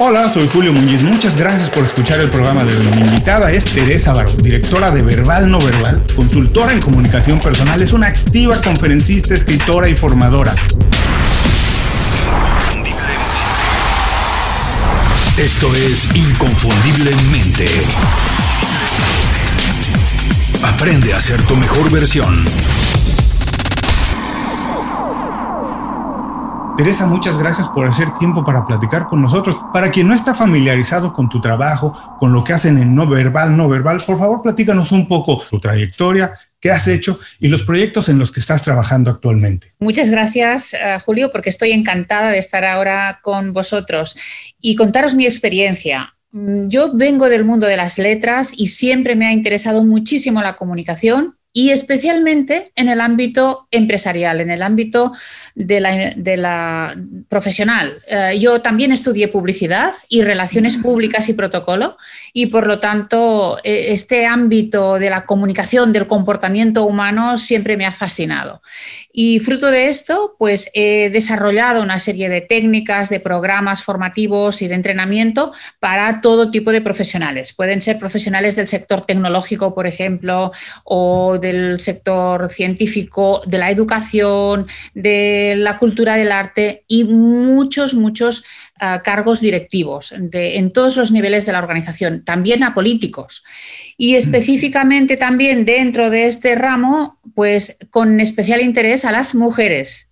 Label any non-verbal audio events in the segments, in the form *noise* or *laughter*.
Hola, soy Julio Muñiz. Muchas gracias por escuchar el programa de hoy. Mi invitada es Teresa Baró, directora de Verbal No Verbal, consultora en comunicación personal, es una activa conferencista, escritora y formadora. Esto es Inconfundiblemente. Aprende a ser tu mejor versión. Teresa, muchas gracias por hacer tiempo para platicar con nosotros. Para quien no está familiarizado con tu trabajo, con lo que hacen en no verbal, no verbal, por favor platícanos un poco tu trayectoria, qué has hecho y los proyectos en los que estás trabajando actualmente. Muchas gracias, eh, Julio, porque estoy encantada de estar ahora con vosotros y contaros mi experiencia. Mm, yo vengo del mundo de las letras y siempre me ha interesado muchísimo la comunicación y especialmente en el ámbito empresarial, en el ámbito de la, profesional. Eh, yo también estudié publicidad y relaciones públicas y protocolo y por lo tanto e, este ámbito de la comunicación, del comportamiento humano siempre me ha fascinado. Y fruto de esto, pues he desarrollado una serie de técnicas, de programas formativos y de entrenamiento para todo tipo de profesionales. Pueden ser profesionales del sector tecnológico, por ejemplo, o del sector científico, de la educación, de la cultura del arte y muchos, muchos ah, cargos directivos en todos los niveles de la organización, también a políticos. Y específicamente también dentro de este ramo, pues con especial interés a las mujeres.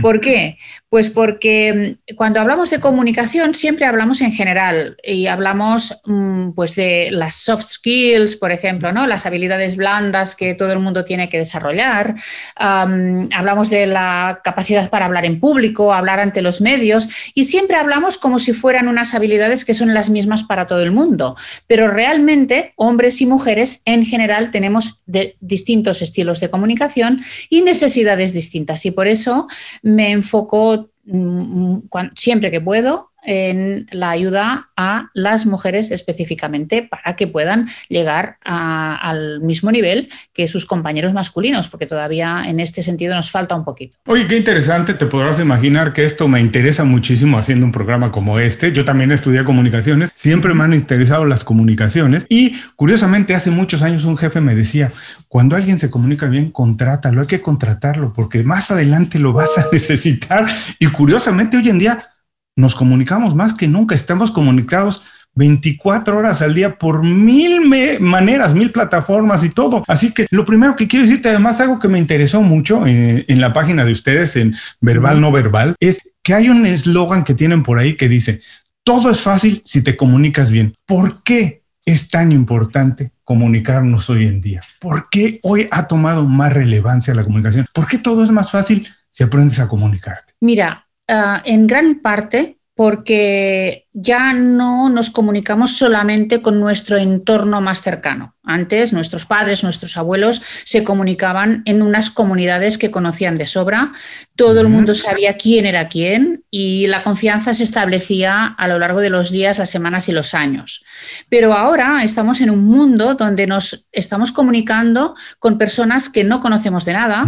¿Por qué? Pues porque mm, cuando hablamos de comunicación siempre hablamos en general y hablamos mm, pues de las soft skills, por ejemplo, ¿no? las habilidades blandas que todo el mundo tiene que desarrollar. hablamos de la capacidad para hablar en público, hablar ante los medios y siempre hablamos como si fueran unas habilidades que son las mismas para todo el mundo. Pero realmente hombres y mujeres en general tenemos distintos estilos de comunicación y necesidades distintas y por eso me enfoco Mm, mm, siempre que puedo en la ayuda a las mujeres específicamente para que puedan llegar al mismo nivel que sus compañeros masculinos, porque todavía en este sentido nos falta un poquito. Oye, qué interesante, te podrás imaginar que esto me interesa muchísimo haciendo un programa como este. Yo también estudié comunicaciones, siempre me han interesado las comunicaciones y curiosamente hace muchos años un jefe me decía, cuando alguien se comunica bien, contrátalo, hay que contratarlo porque más adelante lo vas a *laughs* necesitar. Y curiosamente hoy en día nos comunicamos más que nunca, estamos comunicados 24 horas al día por mil maneras, mil plataformas y todo. Así que lo primero que quiero decirte, además, algo que me interesó mucho en, en la página de ustedes, en verbal, no verbal, es que hay un eslogan que tienen por ahí que dice, todo es fácil si te comunicas bien. ¿Por qué? es tan importante comunicarnos hoy en día? ¿Por qué hoy ha tomado más relevancia la comunicación? ¿Por qué todo es más fácil si aprendes a comunicarte? Mira, ah, en gran parte porque ya no nos comunicamos solamente con nuestro entorno más cercano. Antes nuestros padres, nuestros abuelos se comunicaban en unas comunidades que conocían de sobra, todo el mundo sabía quién era quién y la confianza se establecía a lo largo de los días, las semanas y los años. Pero ahora estamos en un mundo donde nos estamos comunicando con personas que no conocemos de nada,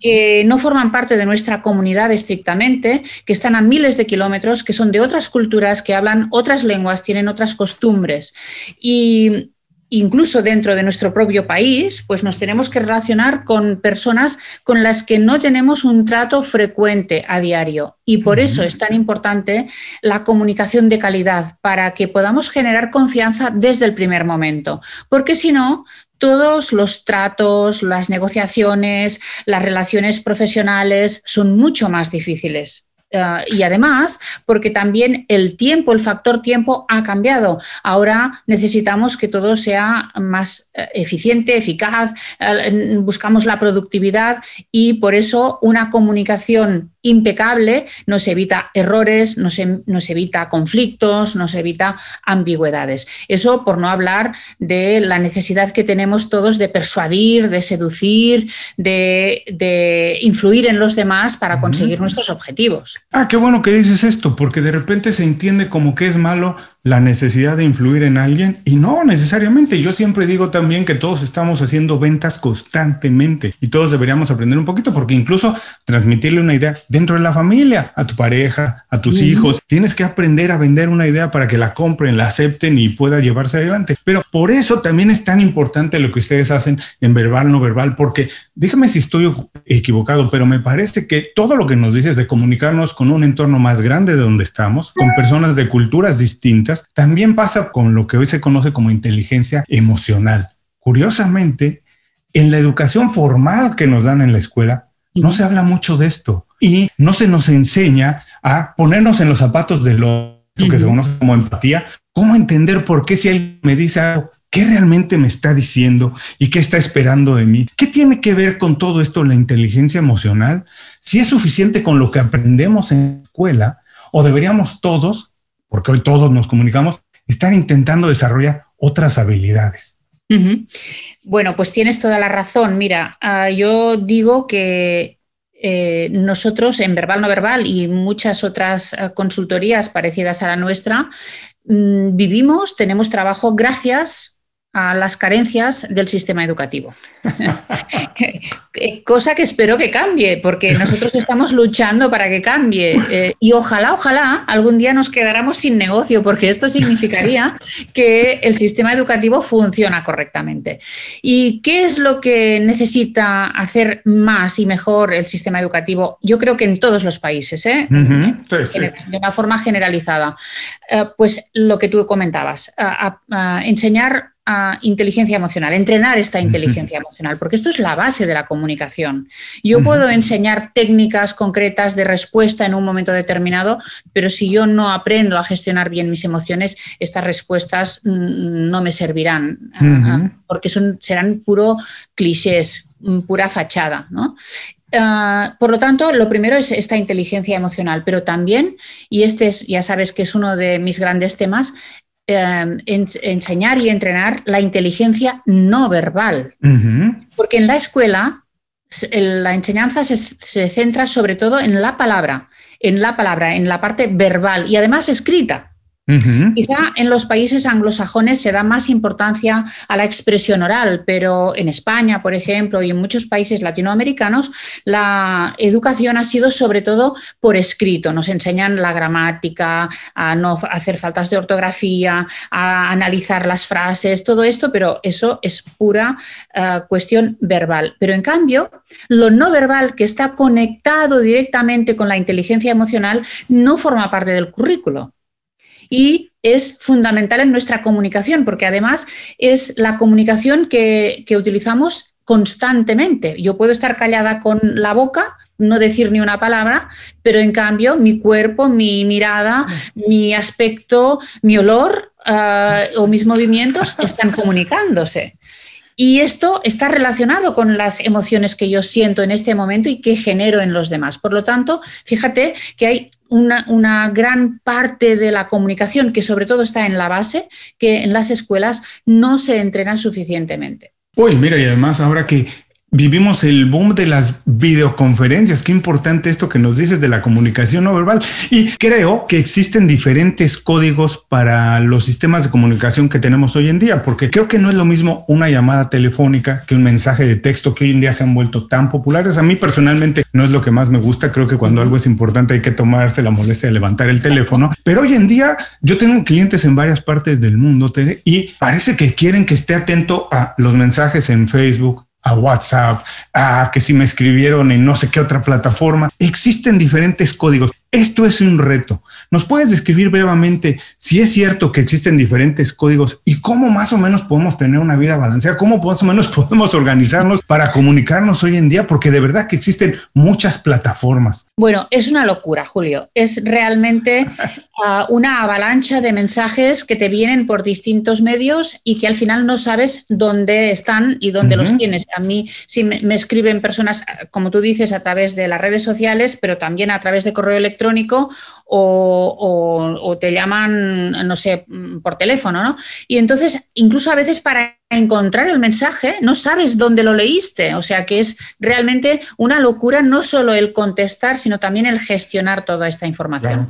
que no forman parte de nuestra comunidad estrictamente, que están a miles de kilómetros, que son de otras culturas, que hablan otras lenguas, tienen otras costumbres. Y incluso dentro de nuestro propio país, pues nos tenemos que relacionar con personas con las que no tenemos un trato frecuente a diario. Y por eso es tan importante la comunicación de calidad, para que podamos generar confianza desde el primer momento. Porque si no, todos los tratos, las negociaciones, las relaciones profesionales son mucho más difíciles. Eh, y además, porque también el tiempo, el factor tiempo ha cambiado. Ahora necesitamos que todo sea más eh, eficiente, eficaz, eh, buscamos la productividad y por eso una comunicación impecable nos evita errores, nos, nos, evita conflictos, nos evita ambigüedades. Eso por no hablar de la necesidad que tenemos todos de persuadir, de seducir, de, de influir en los demás para conseguir nuestros objetivos. Ah, qué bueno que dices esto, porque de repente se entiende como que es malo la necesidad de influir en alguien y no necesariamente. Yo siempre digo también que todos estamos haciendo ventas constantemente y todos deberíamos aprender un poquito porque incluso transmitirle una idea dentro de la familia, a tu pareja, a tus hijos. Tienes que aprender a vender una idea para que la compren, la acepten y pueda llevarse adelante. Pero por eso también es tan importante lo que ustedes hacen en verbal, no verbal, porque déjame si estoy equivocado, pero me parece que todo lo que nos dices de comunicarnos con un entorno más grande de donde estamos, con personas de culturas distintas, también pasa con lo que hoy se conoce como inteligencia emocional. Curiosamente, en la educación formal que nos dan en la escuela, no se habla mucho de esto y no se nos enseña a ponernos en los zapatos de lo que se conoce como empatía, cómo entender por qué si alguien me dice algo, qué realmente me está diciendo y qué está esperando de mí. ¿Qué tiene que ver con todo esto la inteligencia emocional? Si es suficiente con lo que aprendemos en la escuela o deberíamos todos, porque hoy todos nos comunicamos, estar intentando desarrollar otras habilidades. Bueno, pues tienes toda la razón. Mira, ah, yo digo que eh, nosotros en verbal no verbal y muchas otras ah, consultorías parecidas a la nuestra mm, vivimos, tenemos trabajo gracias a las carencias del sistema educativo. *laughs* Cosa que espero que cambie, porque nosotros *laughs* estamos luchando para que cambie. Eh, y ojalá, ojalá, algún día nos quedáramos sin negocio, porque esto significaría *laughs* que el sistema educativo funciona correctamente. ¿Y qué es lo que necesita hacer más y mejor el sistema educativo? Yo creo que en todos los países, ¿eh? de una forma generalizada. Eh, pues lo que tú comentabas, enseñar inteligencia emocional, entrenar esta *laughs* inteligencia emocional, porque esto es la base de la comunicación. Yo puedo enseñar técnicas concretas de respuesta en un momento determinado, pero si yo no aprendo a gestionar bien mis emociones, estas respuestas mm, no me servirán, porque son, serán puro clichés, mm, pura fachada. Ah, por lo tanto, lo primero es esta inteligencia emocional, pero también, y este es, ya sabes que es uno de mis grandes temas, Em, enseñar y entrenar la inteligencia no verbal. Porque en la escuela la enseñanza se, se, centra sobre todo en la palabra, en la palabra, en la parte verbal y además escrita. Quizá en los países anglosajones se da más importancia a la expresión oral, pero en España, por ejemplo, y en muchos países latinoamericanos, la educación ha sido sobre todo por escrito. Nos enseñan la gramática, a no hacer faltas de ortografía, a analizar las frases, todo esto, pero eso es pura eh, cuestión verbal. Pero en cambio, lo no verbal que está conectado directamente con la inteligencia emocional no forma parte del currículo y es fundamental en nuestra comunicación, porque además es la comunicación que, utilizamos constantemente. Yo puedo estar callada con la boca, no decir ni una palabra, pero en cambio mi cuerpo, mi mirada, mi aspecto, mi olor eh, o mis movimientos están comunicándose. Y esto está relacionado con las emociones que yo siento en este momento y que genero en los demás. Por lo tanto, fíjate que hay una, gran parte de la comunicación, que sobre todo está en la base, que en las escuelas no se entrena suficientemente. Uy, mira, y además ahora que vivimos el boom de las videoconferencias. Qué importante esto que nos dices de la comunicación no verbal. Y creo que existen diferentes códigos para los sistemas de comunicación que tenemos hoy en día, porque creo que no es lo mismo una llamada telefónica que un mensaje de texto que hoy en día se han vuelto tan populares. A mí personalmente no es lo que más me gusta. Creo que cuando algo es importante hay que tomarse la molestia de levantar el teléfono. Pero hoy en día yo tengo clientes en varias partes del mundo y parece que quieren que esté atento a los mensajes en Facebook, a WhatsApp, a que si me escribieron en no sé qué otra plataforma. Existen diferentes códigos. Esto es un reto. ¿Nos puedes describir brevemente si es cierto que existen diferentes códigos y cómo más o menos podemos tener una vida balanceada? ¿Cómo más o menos *laughs* podemos organizarnos para comunicarnos hoy en día? Porque de verdad que existen muchas plataformas. Bueno, es una locura, Julio. Es realmente *laughs* ah, una avalancha de mensajes que te vienen por distintos medios y que al final no sabes dónde están y dónde los tienes. A mí sí me, me escriben personas, como tú dices, a través de las redes sociales, pero también a través de correo electrónico electrónico o, te llaman, no sé, por teléfono, ¿no? Y entonces, incluso a veces para encontrar el mensaje no sabes dónde lo leíste, o sea que es realmente una locura no solo el contestar, sino también el gestionar toda esta información.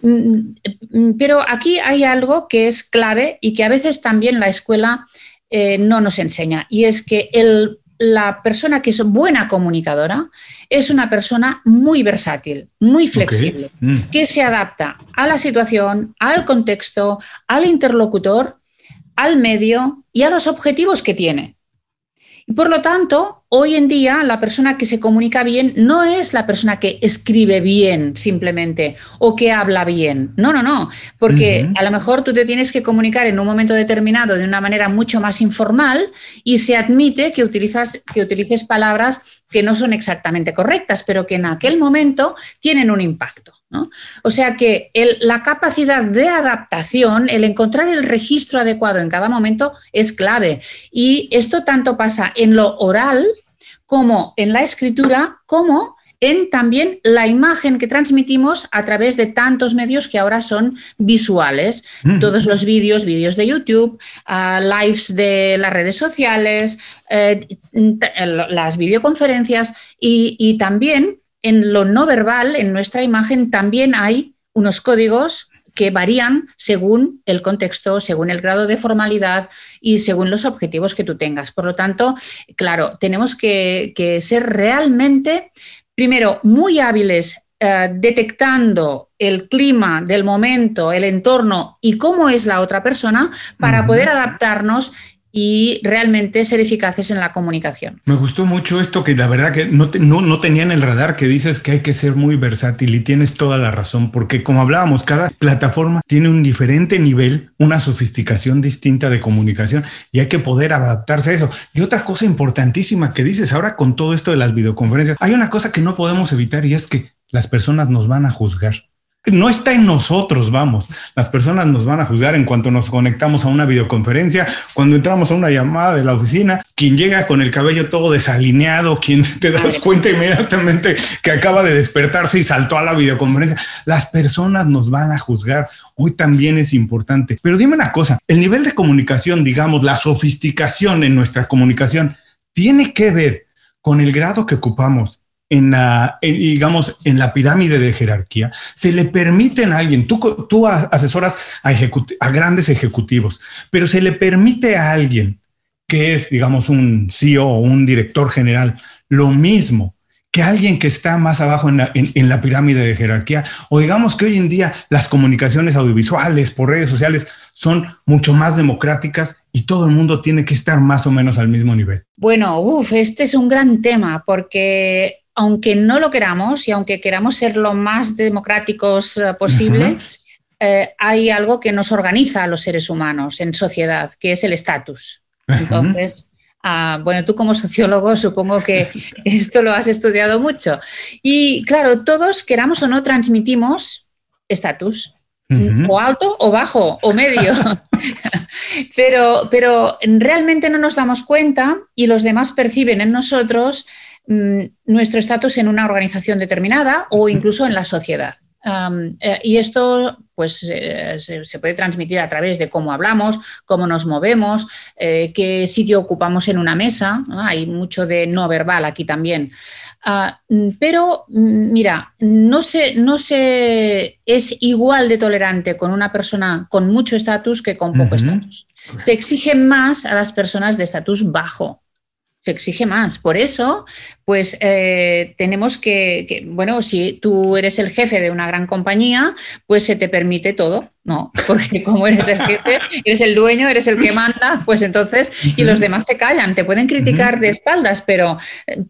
Mm, mm, pero aquí hay algo que es clave y que a veces también la escuela eh, no nos enseña, y es que el la persona que es buena comunicadora es una persona muy versátil, muy flexible, mm. que se adapta a la situación, al contexto, al interlocutor, al medio y a los objetivos que tiene. Y por lo tanto, hoy en día la persona que se comunica bien no es la persona que escribe bien simplemente o que habla bien. No, no, no, porque a lo mejor tú te tienes que comunicar en un momento determinado de una manera mucho más informal y se admite que, utilizas, que utilices palabras que no son exactamente correctas, pero que en aquel momento tienen un impacto. O sea que la capacidad de adaptación, el encontrar el registro adecuado en cada momento es clave. Y esto tanto pasa en lo oral como en la escritura, como en también la imagen que transmitimos a través de tantos medios que ahora son visuales. Mm. Todos los vídeos, vídeos de YouTube, ah, lives de las redes sociales, eh, las videoconferencias y también en lo no verbal, en nuestra imagen, también hay unos códigos que varían según el contexto, según el grado de formalidad y según los objetivos que tú tengas. Por lo tanto, claro, tenemos que, ser realmente, primero, muy hábiles eh, detectando el clima del momento, el entorno y cómo es la otra persona para poder adaptarnos y realmente ser eficaces en la comunicación. Me gustó mucho esto que la verdad que no, no, no tenía en el radar que dices que hay que ser muy versátil y tienes toda la razón, porque como hablábamos, cada plataforma tiene un diferente nivel, una sofisticación distinta de comunicación y hay que poder adaptarse a eso. Y otra cosa importantísima que dices ahora con todo esto de las videoconferencias, hay una cosa que no podemos evitar y es que las personas nos van a juzgar no está en nosotros, vamos. Las personas nos van a juzgar en cuanto nos conectamos a una videoconferencia, cuando entramos a una llamada de la oficina, quien llega con el cabello todo desalineado, quien *laughs* te das cuenta inmediatamente que acaba de despertarse y saltó a la videoconferencia, las personas nos van a juzgar. Hoy también es importante. Pero dime una cosa, el nivel de comunicación, digamos, la sofisticación en nuestra comunicación, tiene que ver con el grado que ocupamos en la, digamos, en la pirámide de jerarquía, se le permite a alguien, tú, tú asesoras a, grandes ejecutivos, pero se le permite a alguien que es, digamos, un CEO o un director general, lo mismo que alguien que está más abajo en la, en la, pirámide de jerarquía, o digamos que hoy en día las comunicaciones audiovisuales por redes sociales son mucho más democráticas y todo el mundo tiene que estar más o menos al mismo nivel. Bueno, uff, este es un gran tema porque aunque no lo queramos y aunque queramos ser lo más democráticos eh, posible, eh, hay algo que nos organiza a los seres humanos en sociedad, que es el estatus. Entonces, ah, bueno, tú como sociólogo *laughs* supongo que esto lo has estudiado mucho. Y claro, todos, queramos o no, transmitimos estatus. O alto o bajo o medio. *laughs* pero, pero realmente no nos damos cuenta y los demás perciben en nosotros Mm, nuestro estatus en una organización determinada o incluso en la sociedad. Eh, y esto pues, eh, se, puede transmitir a través de cómo hablamos, cómo nos movemos, eh, qué sitio ocupamos en una mesa. Hay mucho de no verbal aquí también. Ah, mm, pero mm, mira, no se, no se es igual de tolerante con una persona con mucho estatus que con poco estatus. Se exige más a las personas de estatus bajo se exige más. Por eso, pues eh, tenemos que, bueno, si tú eres el jefe de una gran compañía, pues se te permite todo, ¿no? *laughs* Porque como eres el jefe, eres el dueño, eres el que manda, pues entonces, y los demás se callan, te pueden criticar de espaldas, pero,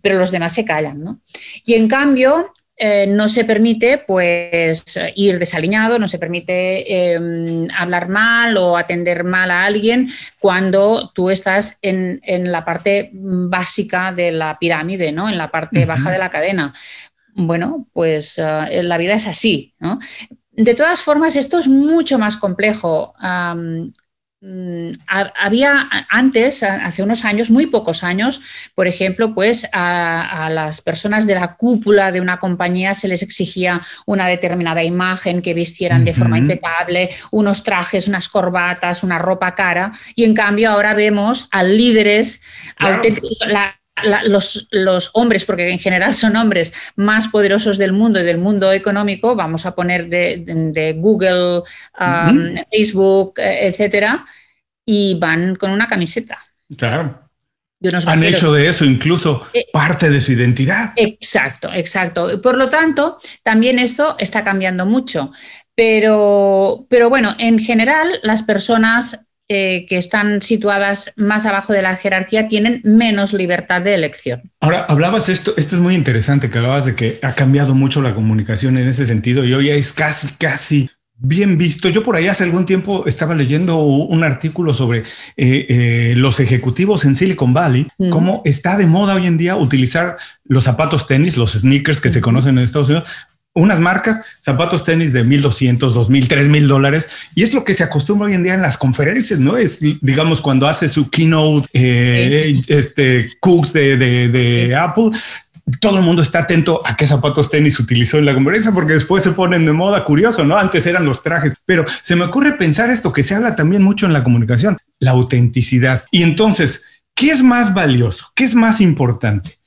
pero los demás se callan, ¿no? Y en cambio, eh, no se permite pues ir desaliñado, no se permite em, hablar mal o atender mal a alguien cuando tú estás en, la parte básica de la pirámide, ¿no? en la parte baja de la cadena. Bueno, pues eh, la vida es así. De todas formas, esto es mucho más complejo. Había antes, hace unos años, muy pocos años, por ejemplo, pues a, las personas de la cúpula de una compañía se les exigía una determinada imagen, que vistieran de forma impecable, unos trajes, unas corbatas, una ropa cara, y en cambio ahora vemos a líderes los, hombres, porque en general son hombres más poderosos del mundo y del mundo económico, vamos a poner de, Google, Facebook, eh, etcétera, y van con una camiseta. Claro. Han hecho de eso incluso eh, parte de su identidad. Exacto, exacto. Por lo tanto, también esto está cambiando mucho. Pero, pero bueno, en general, las personas eh, que están situadas más abajo de la jerarquía tienen menos libertad de elección. Ahora, hablabas esto, esto es muy interesante, que hablabas de que ha cambiado mucho la comunicación en ese sentido y hoy es casi, casi bien visto. Yo por ahí hace algún tiempo estaba leyendo un artículo sobre eh, eh, los ejecutivos en Silicon Valley, cómo está de moda hoy en día utilizar los zapatos tenis, los sneakers que se conocen en Estados Unidos, unas marcas, zapatos tenis de 1200, 2000, 3000 dólares. Y es lo que se acostumbra hoy en día en las conferencias, ¿no? Es, digamos, cuando hace su keynote, eh, este, Cooks de, de Apple, todo el mundo está atento a qué zapatos tenis utilizó en la conferencia, porque después se ponen de moda, curioso, ¿no? Antes eran los trajes, pero se me ocurre pensar esto que se habla también mucho en la comunicación, la autenticidad. Y entonces, ¿qué es más valioso? ¿Qué es más importante?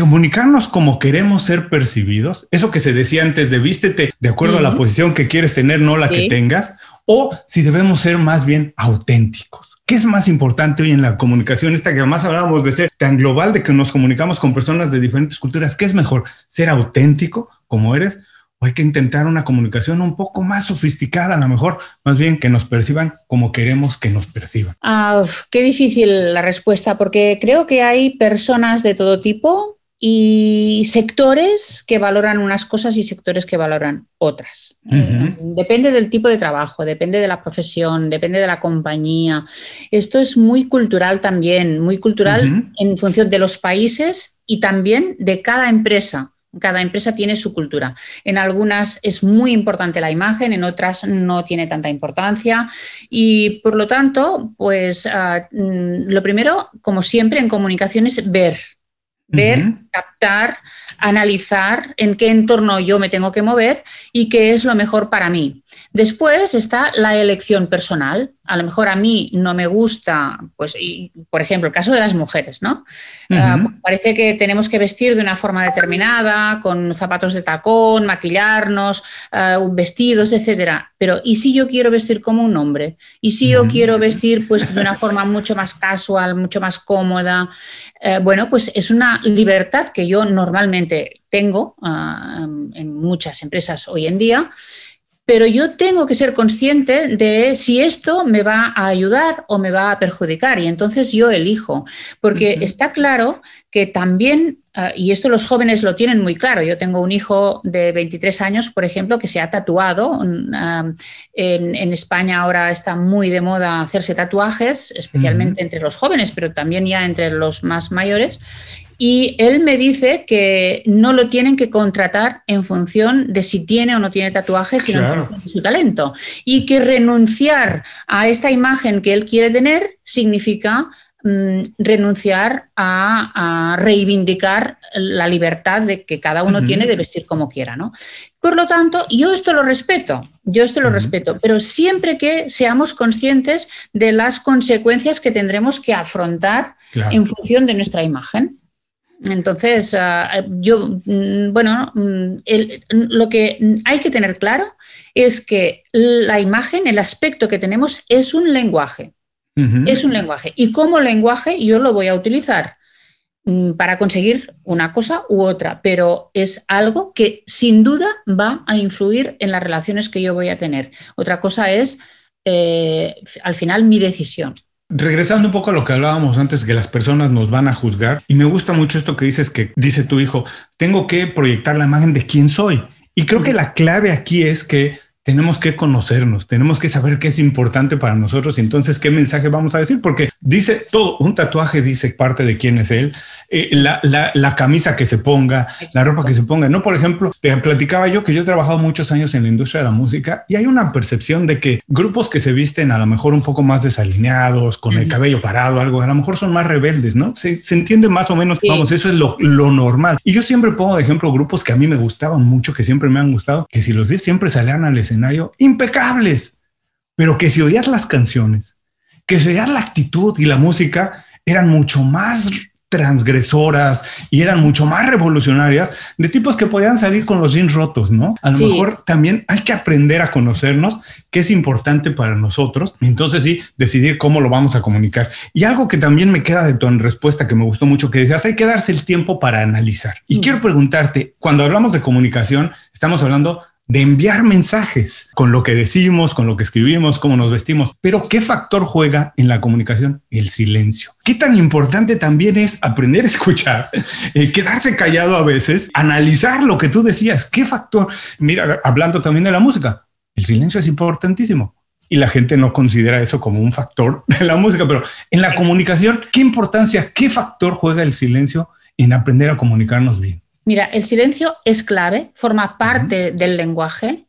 Comunicarnos como queremos ser percibidos, eso que se decía antes de vístete de acuerdo a la posición que quieres tener, no la que tengas, o si debemos ser más bien auténticos. ¿Qué es más importante hoy en la comunicación? Esta que además hablábamos de ser tan global, de que nos comunicamos con personas de diferentes culturas. ¿Qué es mejor? ¿Ser auténtico como eres? ¿O hay que intentar una comunicación un poco más sofisticada, a lo mejor, más bien que nos perciban como queremos que nos perciban? Ah, qué difícil la respuesta, porque creo que hay personas de todo tipo y sectores que valoran unas cosas y sectores que valoran otras. Depende del tipo de trabajo, depende de la profesión, depende de la compañía. Esto es muy cultural también, muy cultural en función de los países y también de cada empresa. Cada empresa tiene su cultura. En algunas es muy importante la imagen, en otras no tiene tanta importancia. Y por lo tanto, pues ah, mm, lo primero, como siempre en comunicación, es ver ver, captar, analizar en qué entorno yo me tengo que mover y qué es lo mejor para mí. Después está la elección personal. A lo mejor a mí no me gusta, pues, por ejemplo, el caso de las mujeres, ¿no? Ah, pues parece que tenemos que vestir de una forma determinada, con zapatos de tacón, maquillarnos, uh, vestidos, etcétera. Pero ¿y si yo quiero vestir como un hombre? ¿Y si yo quiero vestir pues, de una forma mucho más casual, mucho más cómoda? Eh, bueno, pues es una libertad que yo normalmente tengo ah, en muchas empresas hoy en día pero yo tengo que ser consciente de si esto me va a ayudar o me va a perjudicar y entonces yo elijo, porque está claro que también, ah, y esto los jóvenes lo tienen muy claro, yo tengo un hijo de 23 años, por ejemplo, que se ha tatuado, ah, en, España ahora está muy de moda hacerse tatuajes, especialmente entre los jóvenes, pero también ya entre los más mayores, y él me dice que no lo tienen que contratar en función de si tiene o no tiene tatuajes, sino en función de su talento. Y que renunciar a esta imagen que él quiere tener significa mm, renunciar a, reivindicar la libertad de que cada uno tiene de vestir como quiera. ¿no? Por lo tanto, yo esto lo respeto, yo esto lo respeto, pero siempre que seamos conscientes de las consecuencias que tendremos que afrontar en función de nuestra imagen. Entonces, ah, yo, mm, bueno, mm, lo que hay que tener claro es que la imagen, el aspecto que tenemos es un lenguaje. Es un lenguaje. Y como lenguaje yo lo voy a utilizar mm, para conseguir una cosa u otra, pero es algo que sin duda va a influir en las relaciones que yo voy a tener. Otra cosa es, eh, al final, mi decisión. Regresando un poco a lo que hablábamos antes, que las personas nos van a juzgar, y me gusta mucho esto que dices, que dice tu hijo, tengo que proyectar la imagen de quién soy. Y creo que la clave aquí es que tenemos que conocernos, tenemos que saber qué es importante para nosotros y entonces qué mensaje vamos a decir, porque dice todo, un tatuaje dice parte de quién es él, eh, la, la, camisa que se ponga, la ropa que se ponga. No, por ejemplo, te platicaba yo que yo he trabajado muchos años en la industria de la música y hay una percepción de que grupos que se visten a lo mejor un poco más desalineados, con el cabello parado, algo, a lo mejor son más rebeldes, ¿no? Se, se entiende más o menos, vamos, eso es lo, lo, normal. Y yo siempre pongo de ejemplo grupos que a mí me gustaban mucho, que siempre me han gustado, que si los ves siempre salían al escenario impecables, pero que si oías las canciones, que si oías la actitud y la música, eran mucho más transgresoras y eran mucho más revolucionarias de tipos que podían salir con los jeans rotos, ¿no? A lo mejor también hay que aprender a conocernos, que es importante para nosotros. Entonces sí, decidir cómo lo vamos a comunicar. Y algo que también me queda de tu respuesta que me gustó mucho, que decías, hay que darse el tiempo para analizar. Y mm. quiero preguntarte, cuando hablamos de comunicación, estamos hablando de enviar mensajes con lo que decimos, con lo que escribimos, cómo nos vestimos. Pero ¿qué factor juega en la comunicación? El silencio. ¿Qué tan importante también es aprender a escuchar, *laughs* eh, quedarse callado a veces, analizar lo que tú decías? ¿Qué factor? Mira, hablando también de la música, el silencio es importantísimo. Y la gente no considera eso como un factor *laughs* de la música, pero en la comunicación, ¿qué importancia, qué factor juega el silencio en aprender a comunicarnos bien? Mira, el silencio es clave, forma parte del lenguaje.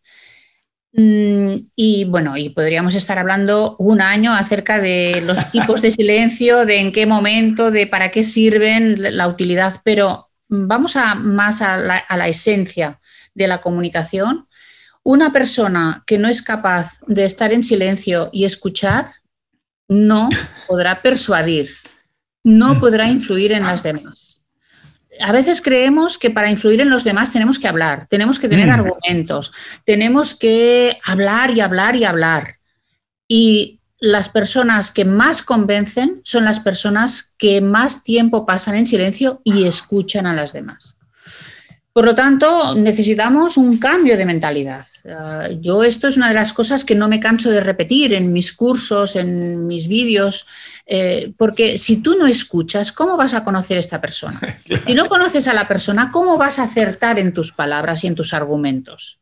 Mm, y bueno, y podríamos estar hablando un año acerca de los *laughs* tipos de silencio, de en qué momento, de para qué sirven, la utilidad, pero vamos a más a la, a la esencia de la comunicación. Una persona que no es capaz de estar en silencio y escuchar no podrá persuadir, no podrá influir en las demás a veces creemos que para influir en los demás tenemos que hablar, tenemos que tener mm. argumentos, tenemos que hablar y hablar y hablar. Y las personas que más convencen son las personas que más tiempo pasan en silencio y escuchan a las demás. Por lo tanto, necesitamos un cambio de mentalidad. Ah, yo esto es una de las cosas que no me canso de repetir en mis cursos, en mis vídeos, eh, porque si tú no escuchas, ¿cómo vas a conocer a esta persona? *laughs* Si no conoces a la persona, ¿cómo vas a acertar en tus palabras y en tus argumentos?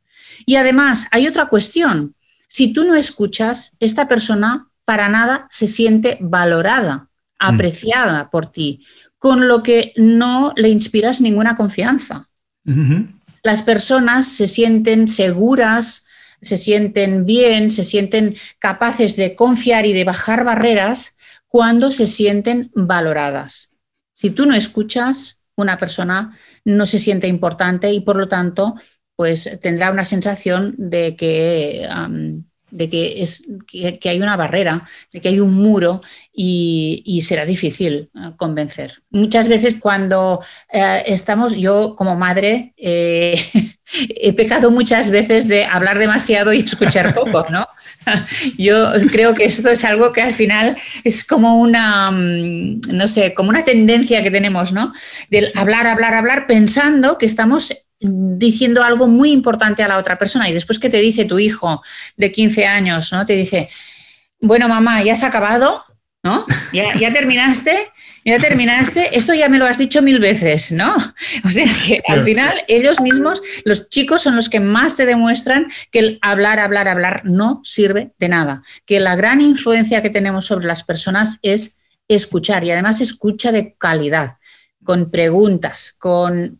Y además, hay otra cuestión. Si tú no escuchas, esta persona para nada se siente valorada, mm. apreciada por ti, con lo que no le inspiras ninguna confianza. Las personas se sienten seguras, se sienten bien, se sienten capaces de confiar y de bajar barreras cuando se sienten valoradas. Si tú no escuchas, una persona no se siente importante y por lo tanto, pues tendrá una sensación de que de que, es, que, hay una barrera, de que hay un muro y, será difícil eh, convencer. Muchas veces cuando eh, estamos, yo como madre, eh, *laughs* he pecado muchas veces de hablar demasiado y escuchar poco, ¿no? *laughs* Yo creo que esto es algo que al final es como una, mm, no sé, como una tendencia que tenemos, ¿no? Del hablar, hablar, hablar, pensando que estamos diciendo algo muy importante a la otra persona y después que te dice tu hijo de 15 años, ¿no? Te dice, bueno, mamá, ¿ya has acabado? ¿No? ¿Ya, ya terminaste? ¿Ya terminaste? Esto ya me lo has dicho mil veces, ¿no? O sea que al final ellos mismos, los chicos son los que más te demuestran que el hablar, hablar, hablar no sirve de nada, que la gran influencia que tenemos sobre las personas es escuchar y además escucha de calidad con preguntas, con,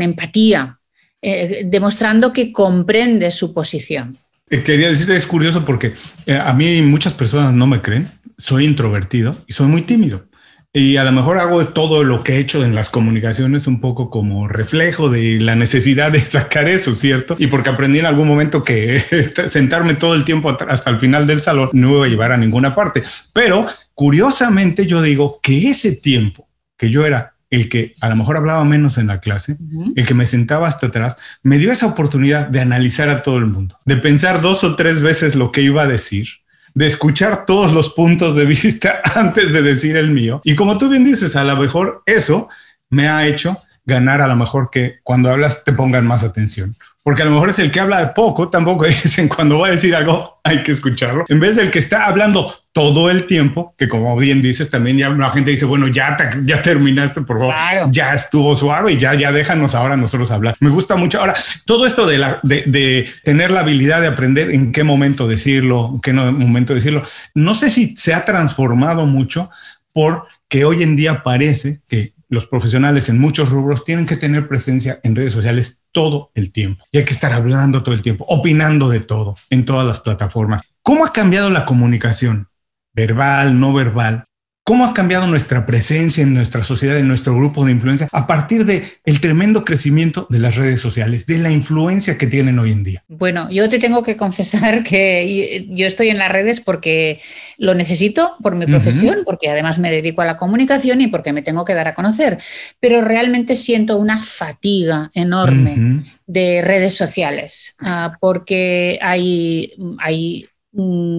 empatía, eh, demostrando que comprende su posición. Eh, quería decirte, es curioso porque eh, a mí muchas personas no me creen, soy introvertido y soy muy tímido. Y a lo mejor hago todo lo que he hecho en las comunicaciones un poco como reflejo de la necesidad de *laughs* sacar eso, ¿cierto? Y porque aprendí en algún momento que *laughs* sentarme todo el tiempo hasta el final del salón no iba a llevar a ninguna parte. Pero curiosamente yo digo que ese tiempo que yo era el que a lo mejor hablaba menos en la clase, el que me sentaba hasta atrás, me dio esa oportunidad de analizar a todo el mundo, de pensar dos o tres veces lo que iba a decir, de escuchar todos los puntos de *laughs* vista antes de decir el mío. Y como tú bien dices, a lo mejor eso me ha hecho ganar a lo mejor que cuando hablas te pongan más atención. Porque a lo mejor es el que habla de poco, tampoco *laughs* dicen cuando va a decir algo hay que escucharlo, en vez del que está hablando todo el tiempo, que como bien dices, también ya la gente dice, bueno, ya, ya terminaste, por favor, ya estuvo suave y ya, ya déjanos ahora nosotros hablar. Me gusta mucho. Ahora, todo esto de, la, de, de tener la habilidad de aprender en qué momento decirlo, en qué momento decirlo, no sé si se ha transformado mucho porque hoy en día parece que los profesionales en muchos rubros tienen que tener presencia en redes sociales todo el tiempo. Y hay que estar hablando todo el tiempo, opinando de todo en todas las plataformas. ¿Cómo ha cambiado la comunicación verbal, no verbal, ¿Cómo ha cambiado nuestra presencia en nuestra sociedad, en nuestro grupo de influencia, a partir del el tremendo crecimiento de las redes sociales, de la influencia que tienen hoy en día? Bueno, yo te tengo que confesar que yo estoy en las redes porque lo necesito por mi profesión, porque además me dedico a la comunicación y porque me tengo que dar a conocer, pero realmente siento una fatiga enorme de redes sociales, ah, porque hay, hay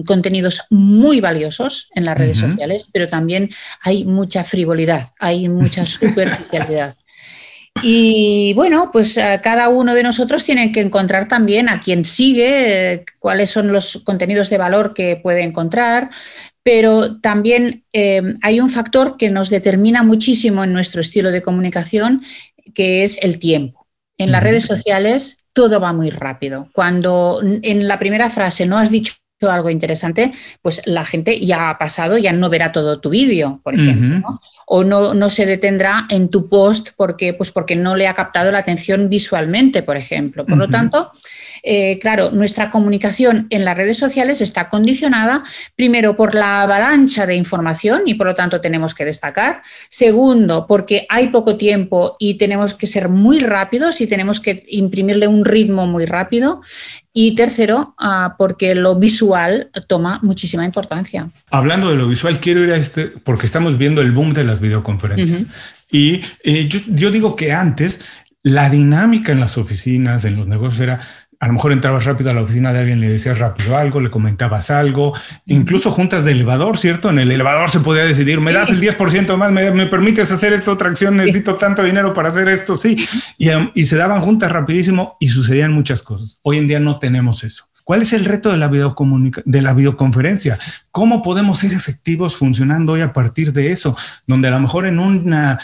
contenidos muy valiosos en las redes sociales, pero también hay mucha frivolidad, hay mucha *laughs* superficialidad. Y bueno, pues eh, cada uno de nosotros tiene que encontrar también a quien sigue, eh, cuáles son los contenidos de valor que puede encontrar, pero también eh, hay un factor que nos determina muchísimo en nuestro estilo de comunicación, que es el tiempo. En las redes sociales todo va muy rápido. Cuando en la primera frase no has dicho algo interesante, pues la gente ya ha pasado, ya no verá todo tu vídeo, por ejemplo, o no, no, se detendrá en tu post porque, pues porque no le ha captado la atención visualmente, por ejemplo. Por lo tanto, eh, claro, nuestra comunicación en las redes sociales está condicionada primero por la avalancha de información y por lo tanto tenemos que destacar. Segundo, porque hay poco tiempo y tenemos que ser muy rápidos y tenemos que imprimirle un ritmo muy rápido. Y tercero, ah, porque lo visual toma muchísima importancia. Hablando de lo visual, quiero ir a este, porque estamos viendo el boom de las videoconferencias. Y eh, yo, yo digo que antes la dinámica en las oficinas, en los negocios era a lo mejor entrabas rápido a la oficina de alguien, le decías rápido algo, le comentabas algo, incluso juntas de elevador, ¿cierto? En el elevador se podía decidir, me das el 10% más, me, permites hacer esta otra acción, necesito tanto dinero para hacer esto, sí. Y, y se daban juntas rapidísimo y sucedían muchas cosas. Hoy en día no tenemos eso. ¿Cuál es el reto de la, de la videoconferencia? ¿Cómo podemos ser efectivos funcionando hoy a partir de eso? Donde a lo mejor en una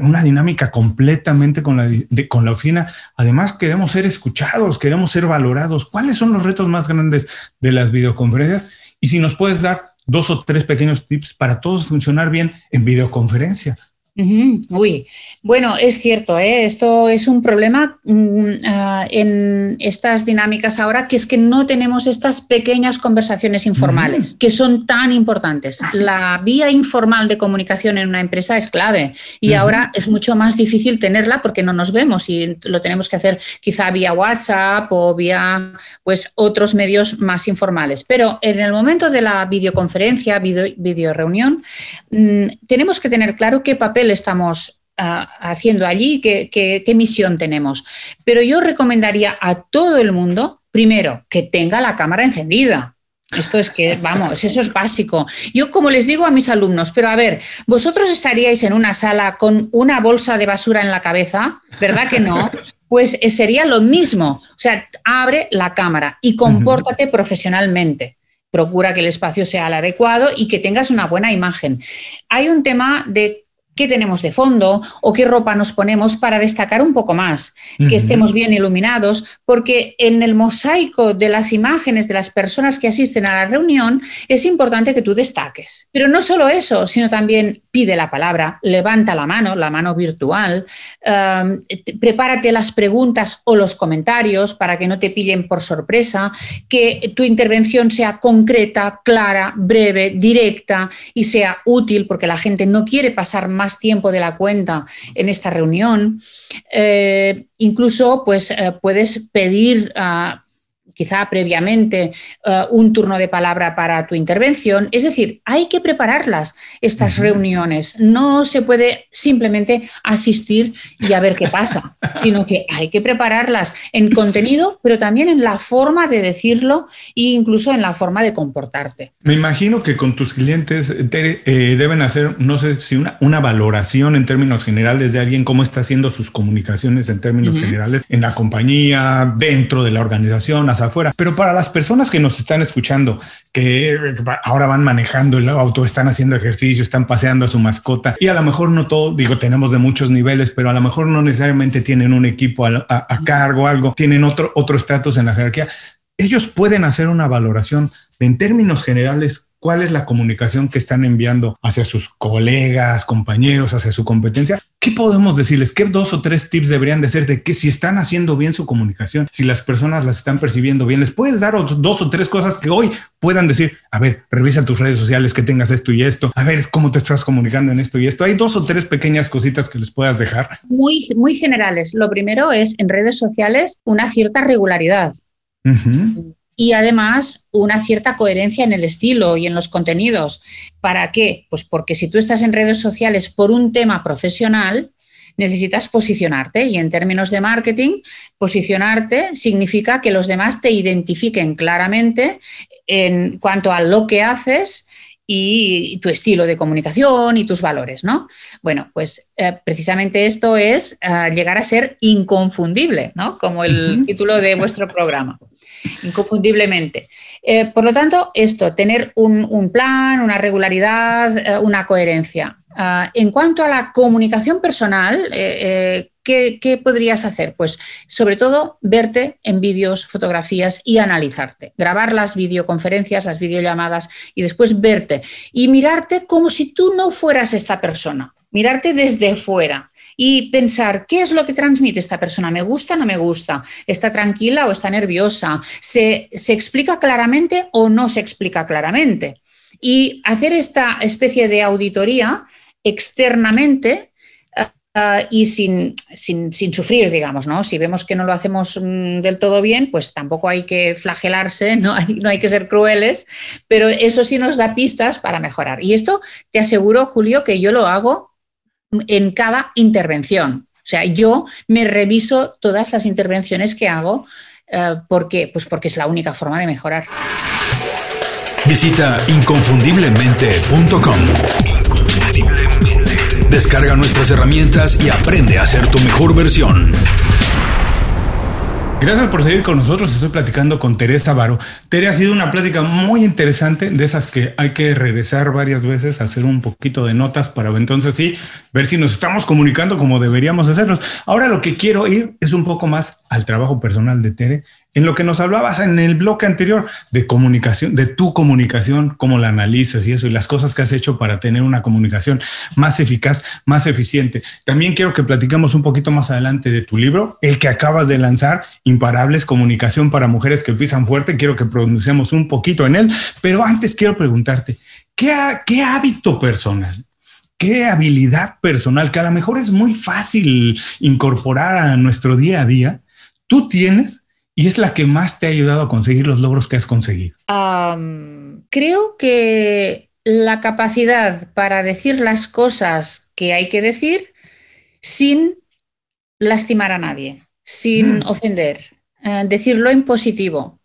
una dinámica completamente con la, con la oficina. Además, queremos ser escuchados, queremos ser valorados. ¿Cuáles son los retos más grandes de las videoconferencias? Y si nos puedes dar dos o tres pequeños tips para todos funcionar bien en videoconferencia. Uy, bueno, es cierto, ¿eh? esto es un problema mm, ah, en estas dinámicas ahora, que es que no tenemos estas pequeñas conversaciones informales, que son tan importantes. La vía informal de comunicación en una empresa es clave y ahora es mucho más difícil tenerla porque no nos vemos y lo tenemos que hacer quizá vía WhatsApp o vía pues, otros medios más informales. Pero en el momento de la videoconferencia, video, reunión, mm, tenemos que tener claro qué papel estamos ah, haciendo allí, qué, qué, misión tenemos. Pero yo recomendaría a todo el mundo, primero, que tenga la cámara encendida. Esto es que, vamos, eso es básico. Yo como les digo a mis alumnos, pero a ver, vosotros estaríais en una sala con una bolsa de basura en la cabeza, ¿verdad que no? Pues eh, sería lo mismo. O sea, abre la cámara y compórtate profesionalmente procura que el espacio sea el adecuado y que tengas una buena imagen. Hay un tema de qué tenemos de fondo o qué ropa nos ponemos para destacar un poco más, que estemos bien iluminados, porque en el mosaico de las imágenes de las personas que asisten a la reunión es importante que tú destaques. Pero no solo eso, sino también pide la palabra, levanta la mano, la mano virtual, um, prepárate las preguntas o los comentarios para que no te pillen por sorpresa, que tu intervención sea concreta, clara, breve, directa y sea útil, porque la gente no quiere pasar más tiempo de la cuenta en esta reunión. Eh, incluso pues, eh, puedes pedir a quizá previamente eh, un turno de palabra para tu intervención. Es decir, hay que prepararlas, estas reuniones. No se puede simplemente asistir y a ver qué pasa, *laughs* sino que hay que prepararlas en contenido, pero también en la forma de decirlo e incluso en la forma de comportarte. Me imagino que con tus clientes eh, deben hacer, no sé si una, una, valoración en términos generales de alguien, cómo está haciendo sus comunicaciones en términos generales en la compañía, dentro de la organización, hasta afuera. Pero para las personas que nos están escuchando, que ahora van manejando el auto, están haciendo ejercicio, están paseando a su mascota y a lo mejor no todo, digo, tenemos de muchos niveles, pero a lo mejor no necesariamente tienen un equipo a, a cargo, algo, tienen otro otro estatus en la jerarquía. Ellos pueden hacer una valoración de, en términos generales cuál es la comunicación que están enviando hacia sus colegas, compañeros, hacia su competencia. ¿Qué podemos decirles? ¿Qué dos o tres tips deberían de ser de que si están haciendo bien su comunicación, si las personas las están percibiendo bien, les puedes dar dos o tres cosas que hoy puedan decir, a ver, revisa tus redes sociales que tengas esto y esto, a ver cómo te estás comunicando en esto y esto. Hay dos o tres pequeñas cositas que les puedas dejar. Muy, muy generales. Lo primero es en redes sociales una cierta regularidad y además una cierta coherencia en el estilo y en los contenidos. ¿Para qué? Pues porque si tú estás en redes sociales por un tema profesional, necesitas posicionarte y en términos de marketing, posicionarte significa que los demás te identifiquen claramente en cuanto a lo que haces y tu estilo de comunicación y tus valores, ¿no? Bueno, pues eh, precisamente esto es eh, llegar a ser inconfundible, ¿no? Como el título de vuestro programa inconfundiblemente. Eh, por lo tanto, esto, tener un, plan, una regularidad, una coherencia. Ah, en cuanto a la comunicación personal, eh, ¿qué, podrías hacer? Pues sobre todo verte en vídeos, fotografías y analizarte. Grabar las videoconferencias, las videollamadas y después verte y mirarte como si tú no fueras esta persona. Mirarte desde fuera y pensar qué es lo que transmite esta persona, me gusta o no me gusta, está tranquila o está nerviosa, se, explica claramente o no se explica claramente. Y hacer esta especie de auditoría externamente eh, y sin, sin, sufrir, digamos, ¿no? Si vemos que no lo hacemos mm, del todo bien, pues tampoco hay que flagelarse, *laughs* no hay, no hay que ser crueles, pero eso sí nos da pistas para mejorar. Y esto te aseguro, Julio, que yo lo hago en cada intervención. O sea, yo me reviso todas las intervenciones que hago. Eh. Pues porque es la única forma de mejorar. Visita inconfundiblemente.com. Descarga nuestras herramientas y aprende a ser tu mejor versión. Gracias por seguir con nosotros. Estoy platicando con Teresa Varo. Tere ha sido una plática muy interesante, de esas que hay que regresar varias veces, hacer un poquito de notas para entonces sí ver si nos estamos comunicando como deberíamos hacerlos. Ahora lo que quiero ir es un poco más al trabajo personal de Tere en lo que nos hablabas en el bloque anterior de comunicación, de tu comunicación, cómo la analizas y eso, y las cosas que has hecho para tener una comunicación más eficaz, más eficiente. También quiero que platiquemos un poquito más adelante de tu libro, el que acabas de lanzar, Imparables, Comunicación para Mujeres que Pisan Fuerte. Quiero que pronunciemos un poquito en él, pero antes quiero preguntarte, ¿qué, qué hábito personal? ¿Qué habilidad personal que a lo mejor es muy fácil incorporar a nuestro día a día? Tú tienes y es la que más te ha ayudado a conseguir los logros que has conseguido? creo que la capacidad para decir las cosas que hay que decir sin lastimar a nadie, sin mm. ofender, eh, decirlo en positivo,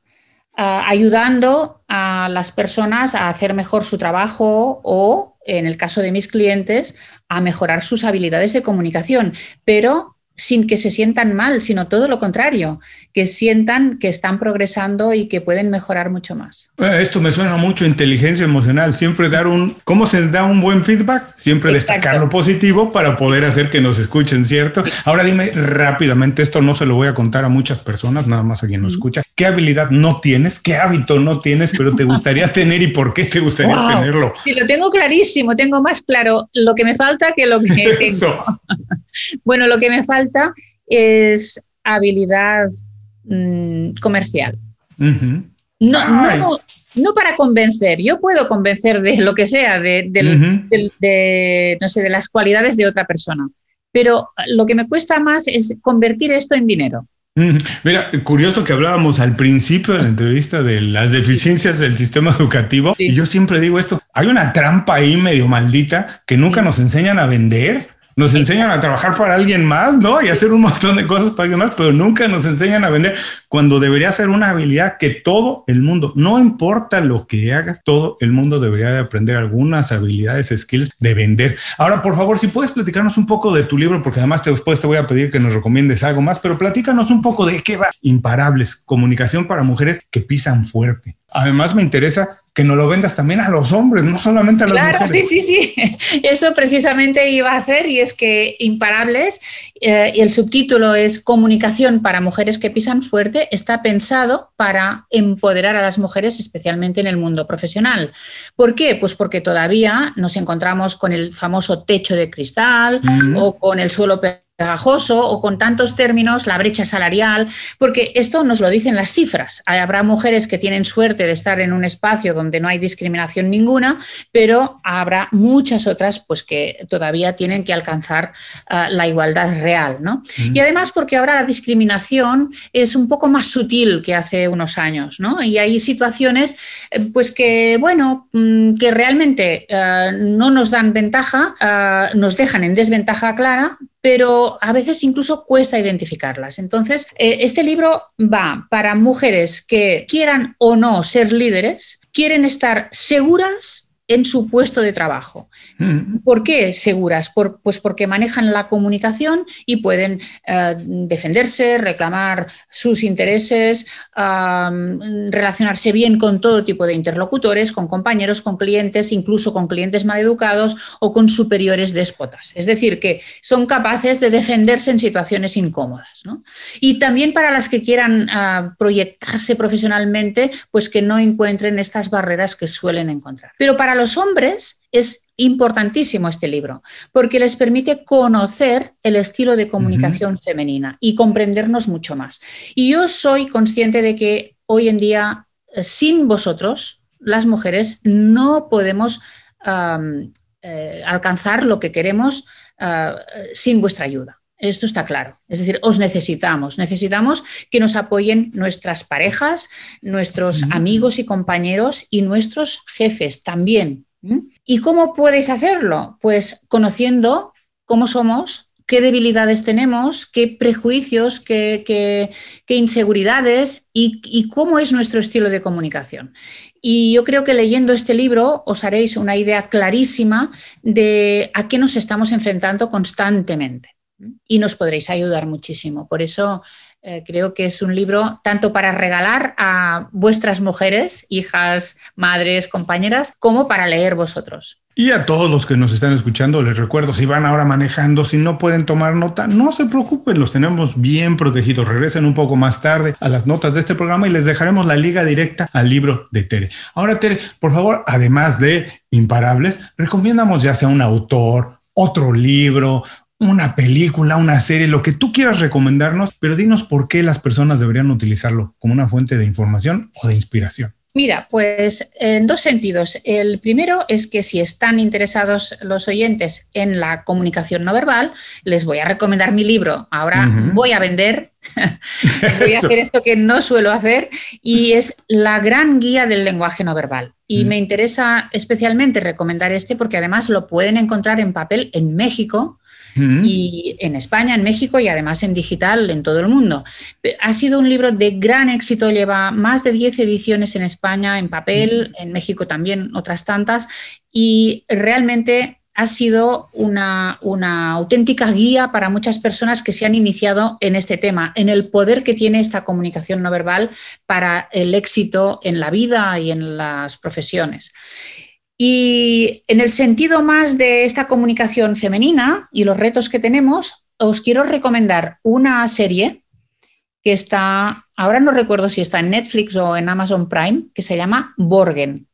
eh, ayudando a las personas a hacer mejor su trabajo o, en el caso de mis clientes, a mejorar sus habilidades de comunicación, pero sin que se sientan mal, sino todo lo contrario, que sientan que están progresando y que pueden mejorar mucho más. Eh, esto me suena mucho inteligencia emocional, siempre dar un, ¿cómo se da un buen feedback? Siempre destacar lo positivo para poder hacer que nos escuchen, ¿cierto? Ahora dime rápidamente, esto no se lo voy a contar a muchas personas, nada más a quien nos escucha, ¿qué habilidad no tienes? ¿Qué hábito no tienes, pero te gustaría *laughs* tener y por qué te gustaría tenerlo? Sí, lo tengo clarísimo, tengo más claro lo que me falta que lo que *laughs* tengo. *laughs* bueno, lo que me falta es habilidad mm, comercial. no, no, para convencer, yo puedo convencer de lo que sea, de, no sé, de las cualidades de otra persona, pero lo que me cuesta más es convertir esto en dinero. Mira, curioso que hablábamos al principio de la entrevista de las deficiencias del sistema educativo y yo siempre digo esto, hay una trampa ahí medio maldita que nunca nos enseñan a vender nos enseñan a trabajar para alguien más, ¿no? Y hacer un montón de cosas para alguien más, pero nunca nos enseñan a vender cuando debería ser una habilidad que todo el mundo, no importa lo que hagas, todo el mundo debería de aprender algunas habilidades, skills de vender. Ahora, por favor, si puedes platicarnos un poco de tu libro, porque además después te voy a pedir que nos recomiendes algo más, pero platícanos un poco de qué va Imparables, comunicación para mujeres que pisan fuerte. Además me interesa que no lo vendas también a los hombres, no solamente a las claro, mujeres. Sí, sí, sí. *laughs* Eso precisamente iba a hacer y es que Imparables, eh, y el subtítulo es Comunicación para mujeres que pisan fuerte, está pensado para empoderar a las mujeres, especialmente en el mundo profesional. ¿Por qué? Pues porque todavía nos encontramos con el famoso techo de cristal o con el suelo pegajoso o con tantos términos, la brecha salarial, porque esto nos lo dicen las cifras. Habrá mujeres que tienen suerte de estar en un espacio donde no hay discriminación ninguna, pero habrá muchas otras pues, que todavía tienen que alcanzar uh, la igualdad real. ¿no? Y además porque ahora la discriminación es un poco más sutil que hace unos años, ¿no? Y hay situaciones pues que, bueno, mm, que realmente uh, no nos dan ventaja, nos dejan en desventaja clara, pero a veces incluso cuesta identificarlas. Entonces, eh, este libro va para mujeres que quieran o no ser líderes, quieren estar seguras en su puesto de trabajo. Mm. ¿Por qué seguras? pues porque manejan la comunicación y pueden eh, defenderse, reclamar sus intereses, relacionarse bien con todo tipo de interlocutores, con compañeros, con clientes, incluso con clientes mal educados o con superiores déspotas. Es decir, que son capaces de defenderse en situaciones incómodas. Y también para las que quieran ah, proyectarse profesionalmente, pues que no encuentren estas barreras que suelen encontrar. Pero para los hombres es importantísimo este libro, porque les permite conocer el estilo de comunicación femenina y comprendernos mucho más. Y yo soy consciente de que hoy en día, eh, sin vosotros, las mujeres, no podemos eh, alcanzar lo que queremos ah, sin vuestra ayuda. Esto está claro. Es decir, os necesitamos. Necesitamos que nos apoyen nuestras parejas, nuestros amigos y compañeros y nuestros jefes también. ¿Y cómo podéis hacerlo? Pues conociendo cómo somos, qué debilidades tenemos, qué prejuicios, qué, inseguridades y, y, cómo es nuestro estilo de comunicación. Y yo creo que leyendo este libro os haréis una idea clarísima de a qué nos estamos enfrentando constantemente y nos podréis ayudar muchísimo. Por eso eh, creo que es un libro tanto para regalar a vuestras mujeres, hijas, madres, compañeras, como para leer vosotros. Y a todos los que nos están escuchando, les recuerdo, si van ahora manejando, si no pueden tomar nota, no se preocupen, los tenemos bien protegidos. Regresen un poco más tarde a las notas de este programa y les dejaremos la liga directa al libro de Tere. Ahora, Tere, por favor, además de Imparables, recomendamos ya sea un autor, otro libro, una película, una serie, lo que tú quieras recomendarnos, pero dinos por qué las personas deberían utilizarlo como una fuente de información o de inspiración. Mira, pues en dos sentidos. El primero es que si están interesados los oyentes en la comunicación no verbal, les voy a recomendar mi libro. Ahora voy a vender, *laughs* voy a hacer esto que no suelo hacer y es la gran guía del lenguaje no verbal. Y me interesa especialmente recomendar este porque además lo pueden encontrar en papel en México y en España, en México y además en digital en todo el mundo. Ha sido un libro de gran éxito, lleva más de 10 ediciones en España, en papel, en México también otras tantas, y realmente ha sido una, una, auténtica guía para muchas personas que se han iniciado en este tema, en el poder que tiene esta comunicación no verbal para el éxito en la vida y en las profesiones. Y en el sentido más de esta comunicación femenina y los retos que tenemos, os quiero recomendar una serie que está, ahora no recuerdo si está en Netflix o en Amazon Prime, que se llama Borgen.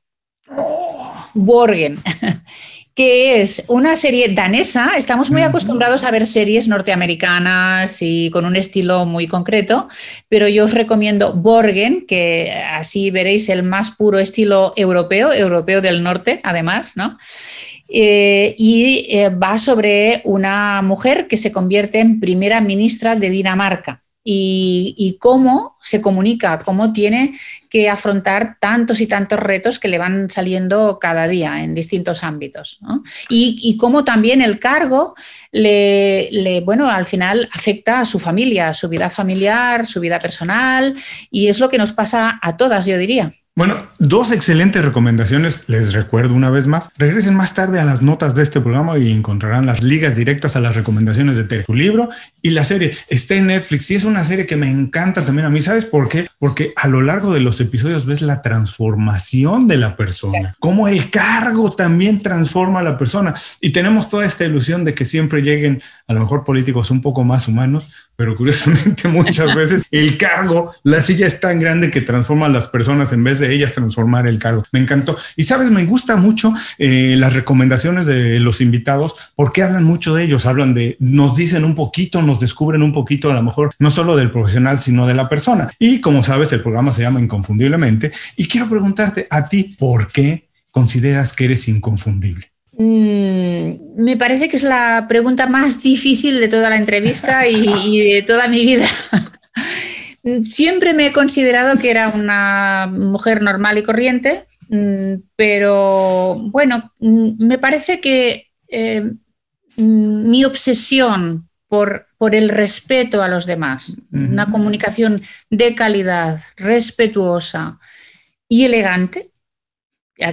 Borgen. *laughs* que es una serie danesa. Estamos muy acostumbrados a ver series norteamericanas y con un estilo muy concreto, pero yo os recomiendo Borgen, que así veréis el más puro estilo europeo, europeo del norte, además, ¿no? Eh, y eh, va sobre una mujer que se convierte en primera ministra de Dinamarca y, cómo se comunica, cómo tiene que afrontar tantos y tantos retos que le van saliendo cada día en distintos ámbitos. Y, cómo también el cargo le, bueno, al final afecta a su familia, a su vida familiar, su vida personal, y es lo que nos pasa a todas, yo diría. Bueno, dos excelentes recomendaciones, les recuerdo una vez más. Regresen más tarde a las notas de este programa y encontrarán las ligas directas a las recomendaciones de Tere. Su libro y la serie está en Netflix y es una serie que me encanta también a mí. ¿Sabes por qué? Porque a lo largo de los episodios ves la transformación de la persona, cómo el cargo también transforma a la persona. Y tenemos toda esta ilusión de que siempre lleguen a lo mejor políticos un poco más humanos, pero curiosamente *laughs* muchas veces el cargo, la silla es tan grande que transforma a las personas en vez de ellas transformar el cargo. Me encantó. Y sabes, me gusta mucho eh, las recomendaciones de los invitados porque hablan mucho de ellos, hablan de, nos dicen un poquito, nos descubren un poquito a lo mejor no solo del profesional, sino de la persona. Y como sabes, el programa se llama Inconfundiblemente. Y quiero preguntarte a ti, ¿por qué consideras que eres inconfundible? Mm, me parece que es la pregunta más difícil de toda la entrevista y, y de toda mi vida. *laughs* Siempre me he considerado que era una mujer normal y corriente, mm, pero bueno, mm, me parece que eh, mi obsesión por, por, el respeto a los demás, una comunicación de calidad, respetuosa y elegante,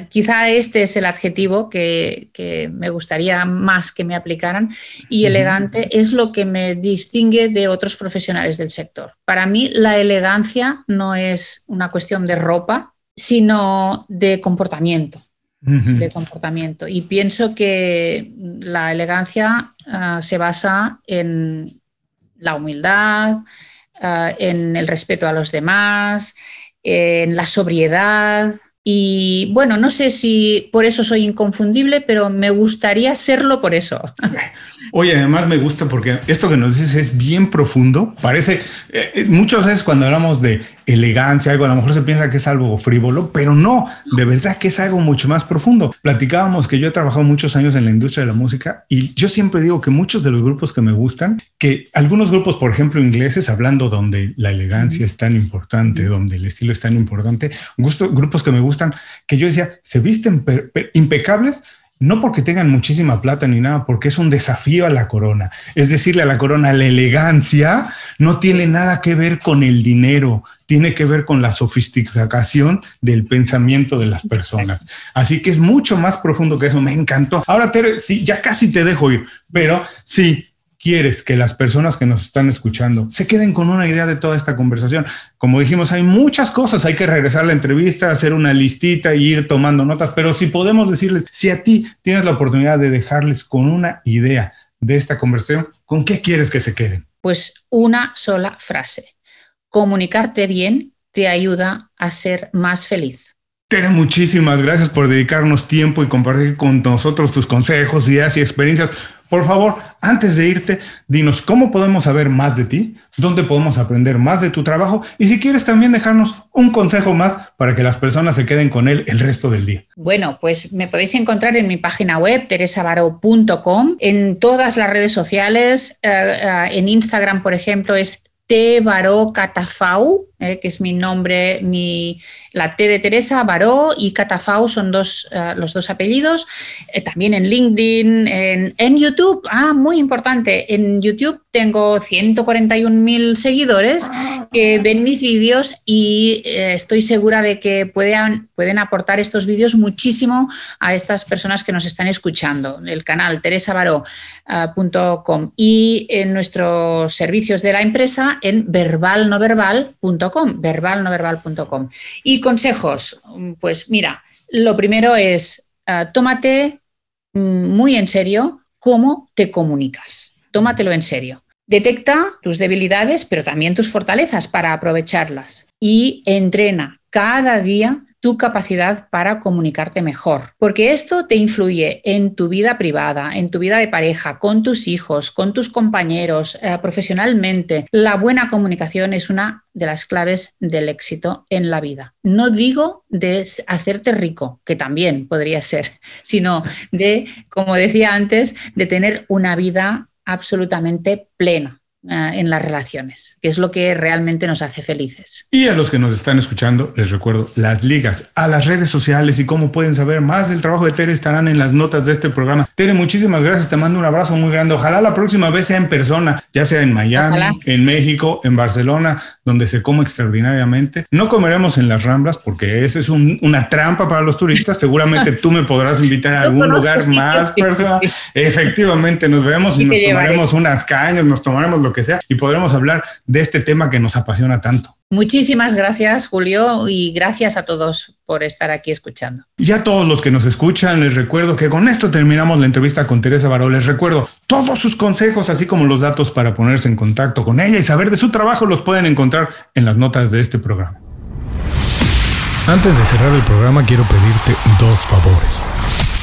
Quizá este es el adjetivo que, me gustaría más que me aplicaran y elegante es lo que me distingue de otros profesionales del sector. Para mí la elegancia no es una cuestión de ropa, sino de comportamiento. de comportamiento. Y pienso que la elegancia ah, se basa en la humildad, ah, en el respeto a los demás, en la sobriedad, y bueno, no sé si por eso soy inconfundible, pero me gustaría serlo por eso. Oye, además me gusta porque esto que nos dices es bien profundo. Parece, eh, eh, muchas veces cuando hablamos de elegancia, algo, a lo mejor se piensa que es algo frívolo, pero no, de verdad que es algo mucho más profundo. Platicábamos que yo he trabajado muchos años en la industria de la música y yo siempre digo que muchos de los grupos que me gustan, que algunos grupos, por ejemplo, ingleses, hablando donde la elegancia es tan importante, donde el estilo es tan importante, gusto, grupos que me gustan, que yo decía, se visten impecables, no porque tengan muchísima plata ni nada, porque es un desafío a la corona. Es decirle a la corona, la elegancia no tiene nada que ver con el dinero, tiene que ver con la sofisticación del pensamiento de las personas. Así que es mucho más profundo que eso. Me encantó. Ahora, Tere, sí, ya casi te dejo ir, pero sí, quieres que las personas que nos están escuchando se queden con una idea de toda esta conversación. Como dijimos, hay muchas cosas, hay que regresar a la entrevista, hacer una listita y ir tomando notas, pero si podemos decirles, si a ti tienes la oportunidad de dejarles con una idea de esta conversación, ¿con qué quieres que se queden? Pues una sola frase. Comunicarte bien te ayuda a ser más feliz. Tere, muchísimas gracias por dedicarnos tiempo y compartir con nosotros tus consejos, ideas y experiencias. Por favor, antes de irte, dinos cómo podemos saber más de ti, dónde podemos aprender más de tu trabajo y si quieres también dejarnos un consejo más para que las personas se queden con él el resto del día. Bueno, pues me podéis encontrar en mi página web teresavaro.com, en todas las redes sociales, eh, eh, en Instagram, por ejemplo, es T. Eh, que es mi nombre, mi, la T de Teresa, Baró y Catafau son dos, eh, los dos apellidos. Eh, también en LinkedIn, en, YouTube, ah, muy importante, en YouTube tengo 141.000 seguidores que ven mis vídeos y estoy segura de que pueden, pueden aportar estos vídeos muchísimo a estas personas que nos están escuchando. El canal teresavaro.com y en nuestros servicios de la empresa en verbalnoverbal.com, verbalnoverbal.com. Y consejos, pues mira, lo primero es uh, tómate mm, muy en serio cómo te comunicas. Tómatelo en serio. Detecta tus debilidades, pero también tus fortalezas para aprovecharlas y entrena cada día tu capacidad para comunicarte mejor, porque esto te influye en tu vida privada, en tu vida de pareja, con tus hijos, con tus compañeros, eh, profesionalmente. La buena comunicación es una de las claves del éxito en la vida. No digo de hacerte rico, que también podría ser, *laughs* sino de, como decía antes, de tener una vida absolutamente plena en las relaciones, que es lo que realmente nos hace felices. Y a los que nos están escuchando, les recuerdo las ligas a las redes sociales y cómo pueden saber más del trabajo de Tere estarán en las notas de este programa. Tere, muchísimas gracias, te mando un abrazo muy grande. Ojalá la próxima vez sea en persona, ya sea en Miami, en México, en Barcelona, donde se come extraordinariamente. No comeremos en las Ramblas porque esa es una trampa para los turistas. Seguramente *laughs* tú me podrás invitar a algún lugar más personal. Efectivamente, nos vemos y nos tomaremos unas cañas, nos tomaremos lo que sea y podremos hablar de este tema que nos apasiona tanto. Muchísimas gracias, Julio, y gracias a todos por estar aquí escuchando. Y a todos los que nos escuchan, les recuerdo que con esto terminamos la entrevista con Teresa Baró. Les recuerdo todos sus consejos, así como los datos para ponerse en contacto con ella y saber de su trabajo, los pueden encontrar en las notas de este programa. Antes de cerrar el programa, quiero pedirte dos favores.